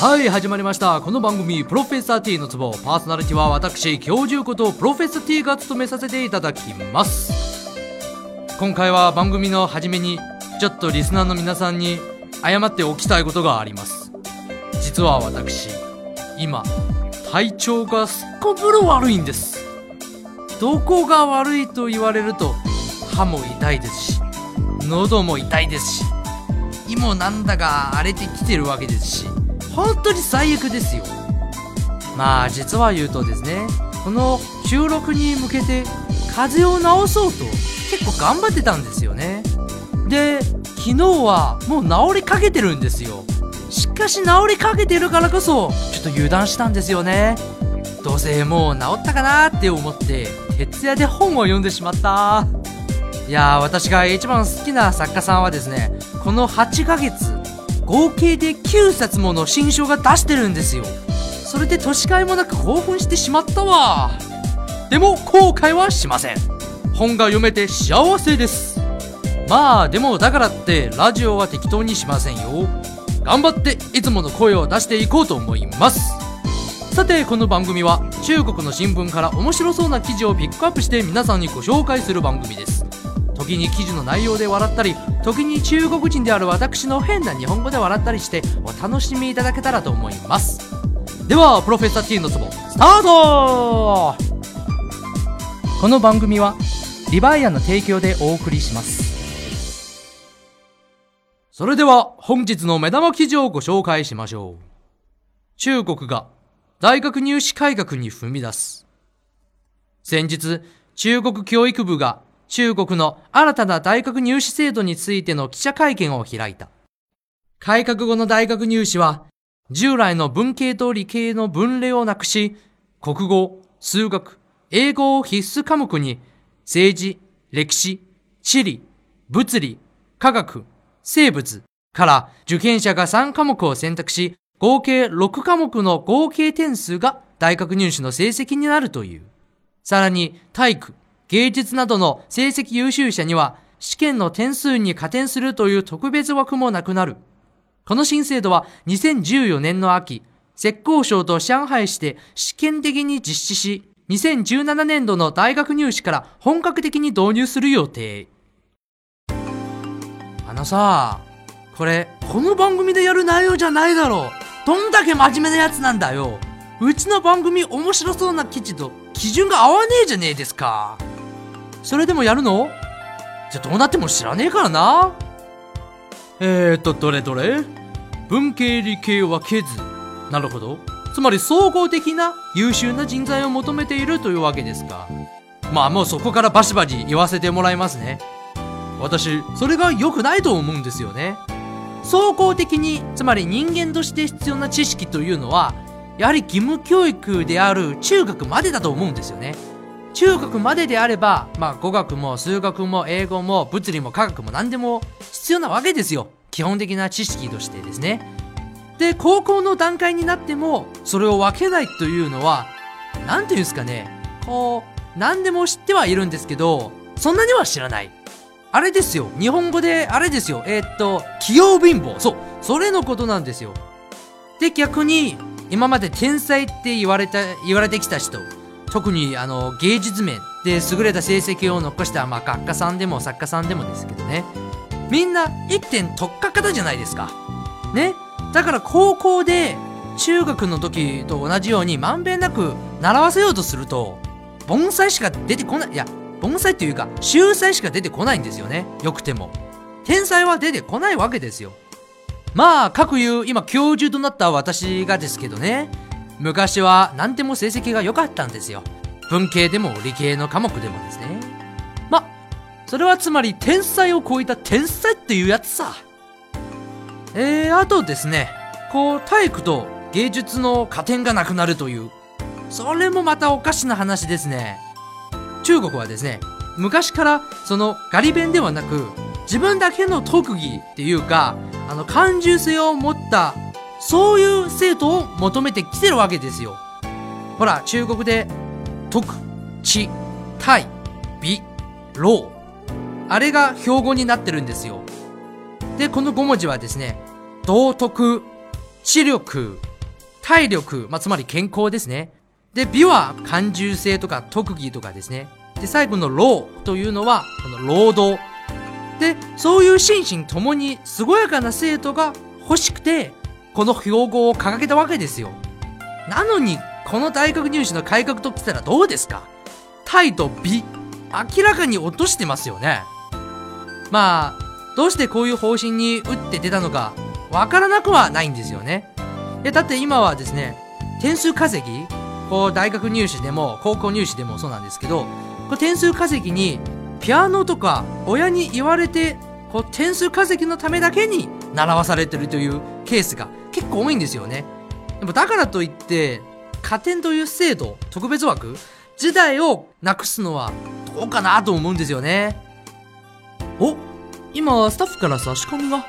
はい始まりました。この番組「プロフェッサー T のツボ」パーソナリティは私教授ことプロフェッサー T が務めさせていただきます。今回は番組の初めにちょっとリスナーの皆さんに謝っておきたいことがあります。実は私今体調がすっこぶる悪いんです。どこが悪いと言われると歯も痛いですし喉も痛いですし胃もなんだか荒れてきてるわけですし本当に最悪ですよ。まあ実は言うとですねこの収録に向けて風邪を治そうと結構頑張ってたんですよね。で昨日はもう治りかけてるんですよ。しかし治りかけてるからこそちょっと油断したんですよね。どうせもう治ったかなって思って徹夜で本を読んでしまった。いやー私が一番好きな作家さんはですねこの8ヶ月合計で9冊もの新書が出してるんですよ。それで年替えもなく興奮してしまったわ。でも後悔はしません。本が読めて幸せです。まあでもだからってラジオは適当にしませんよ。頑張っていつもの声を出していこうと思います。さてこの番組は中国の新聞から面白そうな記事をピックアップして皆さんにご紹介する番組です。時に記事の内容で笑ったり時に中国人である私の変な日本語で笑ったりしてお楽しみいただけたらと思います。ではプロフェッサー T のツボスタート!この番組はリバイアの提供でお送りします。それでは本日の目玉記事をご紹介しましょう。中国が大学入試改革に踏み出す。先日中国教育部が中国の新たな大学入試制度についての記者会見を開いた。改革後の大学入試は、従来の文系と理系の分類をなくし、国語、数学、英語を必須科目に、政治、歴史、地理、物理、科学、生物から受験者が3科目を選択し、合計6科目の合計点数が大学入試の成績になるという。さらに、体育、芸術などの成績優秀者には試験の点数に加点するという特別枠もなくなる。この新制度は2014年の秋、浙江省と上海市で試験的に実施し、2017年度の大学入試から本格的に導入する予定。あのさ、これ、この番組でやる内容じゃないだろう。どんだけ真面目なやつなんだよ。うちの番組面白そうな記事と基準が合わねえじゃねえですか。それでもやるの？じゃどうなっても知らねえからな。えーと、どれどれ？文系理系分けず。なるほど。つまり総合的な優秀な人材を求めているというわけですか。まあもうそこからバシバシ言わせてもらいますね。私、それが良くないと思うんですよね。総合的に、つまり人間として必要な知識というのは、やはり義務教育である中学までだと思うんですよね。中学までであれば、まあ、語学も数学も英語も物理も科学も何でも必要なわけですよ。基本的な知識としてですね。で、高校の段階になっても、それを分けないというのは、なんていうんですかね、こう、何でも知ってはいるんですけど、そんなには知らない。あれですよ。日本語で、あれですよ。えー、っと、器用貧乏。そう。それのことなんですよ。で、逆に、今まで天才って言われた、言われてきた人、特にあの芸術面で優れた成績を残した、まあ、学科さんでも作家さんでもですけどね。みんな一点特化型じゃないですか。ね。だから高校で中学の時と同じようにまんべんなく習わせようとすると盆栽しか出てこない。いや盆栽というか秀才しか出てこないんですよね。よくても。天才は出てこないわけですよ。まあ各言う今教授となった私がですけどね。昔は何でも成績が良かったんですよ。文系でも理系の科目でもですね。ま、それはつまり天才を超えた天才っていうやつさ。えー、あとですね、こう体育と芸術の加点がなくなるという。それもまたおかしな話ですね。中国はですね、昔からそのガリ弁ではなく、自分だけの特技っていうか、あの感受性を持ったそういう生徒を求めてきてるわけですよ。ほら、中国で、徳、知、大、美、老。あれが標語になってるんですよ。で、この5文字はですね、道徳、知力、体力、まあ、つまり健康ですね。で、美は感受性とか特技とかですね。で、最後の労というのは、この労働。で、そういう心身ともに健やかな生徒が欲しくて、この標語を掲げたわけですよ。なのに、この大学入試の改革ときたらどうですか？態と美、明らかに落としてますよね。まあ、どうしてこういう方針に打って出たのか、わからなくはないんですよね。で、だって今はですね、点数稼ぎこう、大学入試でも、高校入試でもそうなんですけど、こう点数稼ぎに、ピアノとか、親に言われて、こう、点数稼ぎのためだけに習わされてるというケースが結構多いんですよね。でもだからといって、加点という制度、特別枠時代をなくすのはどうかなと思うんですよね。お今、スタッフから差し込みが。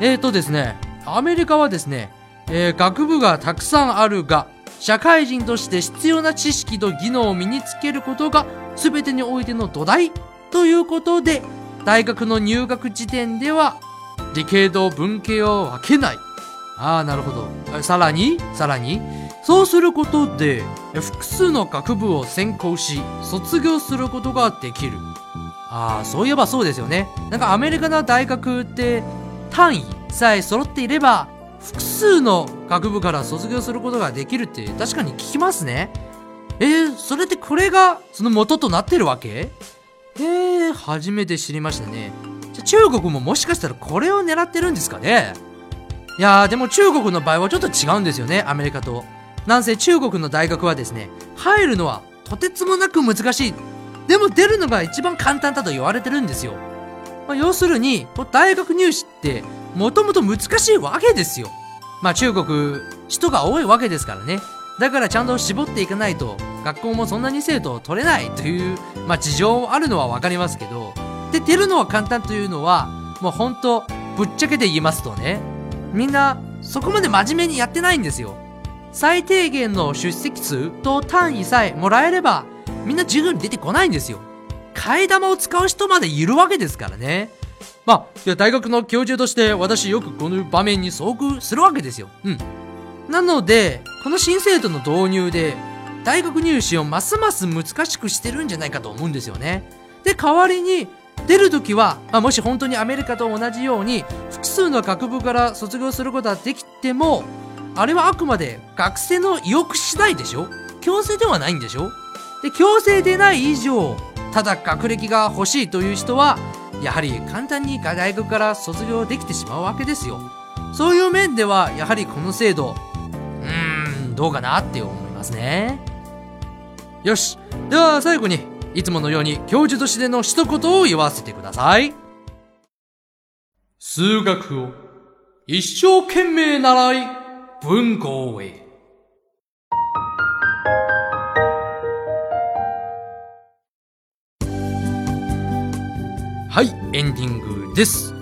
えーとですね、アメリカはですね、えー、学部がたくさんあるが、社会人として必要な知識と技能を身につけることが全てにおいての土台ということで、大学の入学時点では理系と文系を分けない。ああ、なるほど。さらに、さらに、そうすることで、複数の学部を専攻し、卒業することができる。ああ、そういえばそうですよね。なんかアメリカの大学って単位さえ揃っていれば、複数の学部から卒業することができるって確かに聞きますね。えー、それってこれがその元となってるわけ？えー、初めて知りましたね。じゃ中国ももしかしたらこれを狙ってるんですかね？いやーでも中国の場合はちょっと違うんですよね、アメリカと。なんせ中国の大学はですね、入るのはとてつもなく難しい。でも出るのが一番簡単だと言われてるんですよ。まあ、要するに、大学入試ってもともと難しいわけですよ。まあ中国、人が多いわけですからね。だからちゃんと絞っていかないと、学校もそんなに生徒を取れないという、まあ事情あるのはわかりますけど、で、出るのは簡単というのは、もうほんと、ぶっちゃけて言いますとね、みんな、そこまで真面目にやってないんですよ。最低限の出席数と単位さえもらえれば、みんな授業に出てこないんですよ。替え玉を使う人までいるわけですからね。まあ、いや、大学の教授として私よくこの場面に遭遇するわけですよ。うん。なので、この新制度の導入で、大学入試をますます難しくしてるんじゃないかと思うんですよね。で、代わりに、出るときは、まあ、もし本当にアメリカと同じように、複数の学部から卒業することはできても、あれはあくまで学生の意欲次第でしょ？強制ではないんでしょ？で、強制でない以上、ただ学歴が欲しいという人は、やはり簡単に大学から卒業できてしまうわけですよ。そういう面では、やはりこの制度、うーん、どうかなって思いますね。よし。では最後に、いつものように教授としての一言を言わせてください。数学を一生懸命習い、文豪へ。はい、エンディングです。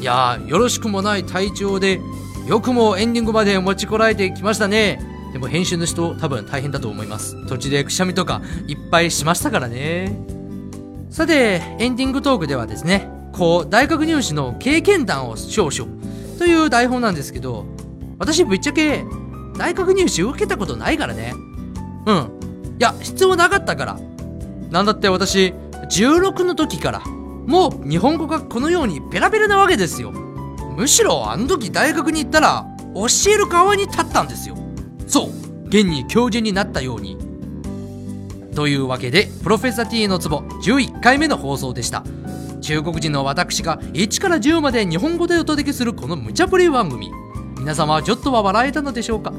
いやー、よろしくもない体調で、よくもエンディングまで持ちこらえてきましたね。でも編集の人多分大変だと思います。途中でくしゃみとかいっぱいしましたからね。さて、エンディングトークではですね、こう、大学入試の経験談を少々という台本なんですけど、私ぶっちゃけ、大学入試受けたことないからね。うん。いや、必要なかったから。なんだって私、16の時からもう日本語がこのようにペラペラなわけですよむしろあの時大学に行ったら教える側に立ったんですよそう現に教授になったように。というわけでプロフェッサー T のツボ11回目の放送でした。中国人の私が1から10まで日本語でお届けするこの無茶ぶり番組。皆様はちょっとは笑えたのでしょうか？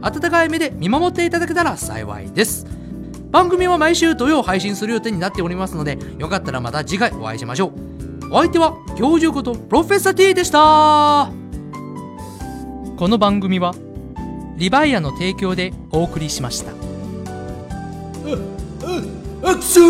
温かい目で見守っていただけたら幸いです。番組は毎週土曜配信する予定になっておりますので、よかったらまた次回お会いしましょう。お相手は、教授ことプロフェッサー T でした。この番組は、リバイアの提供でお送りしました。う、う、う、くそー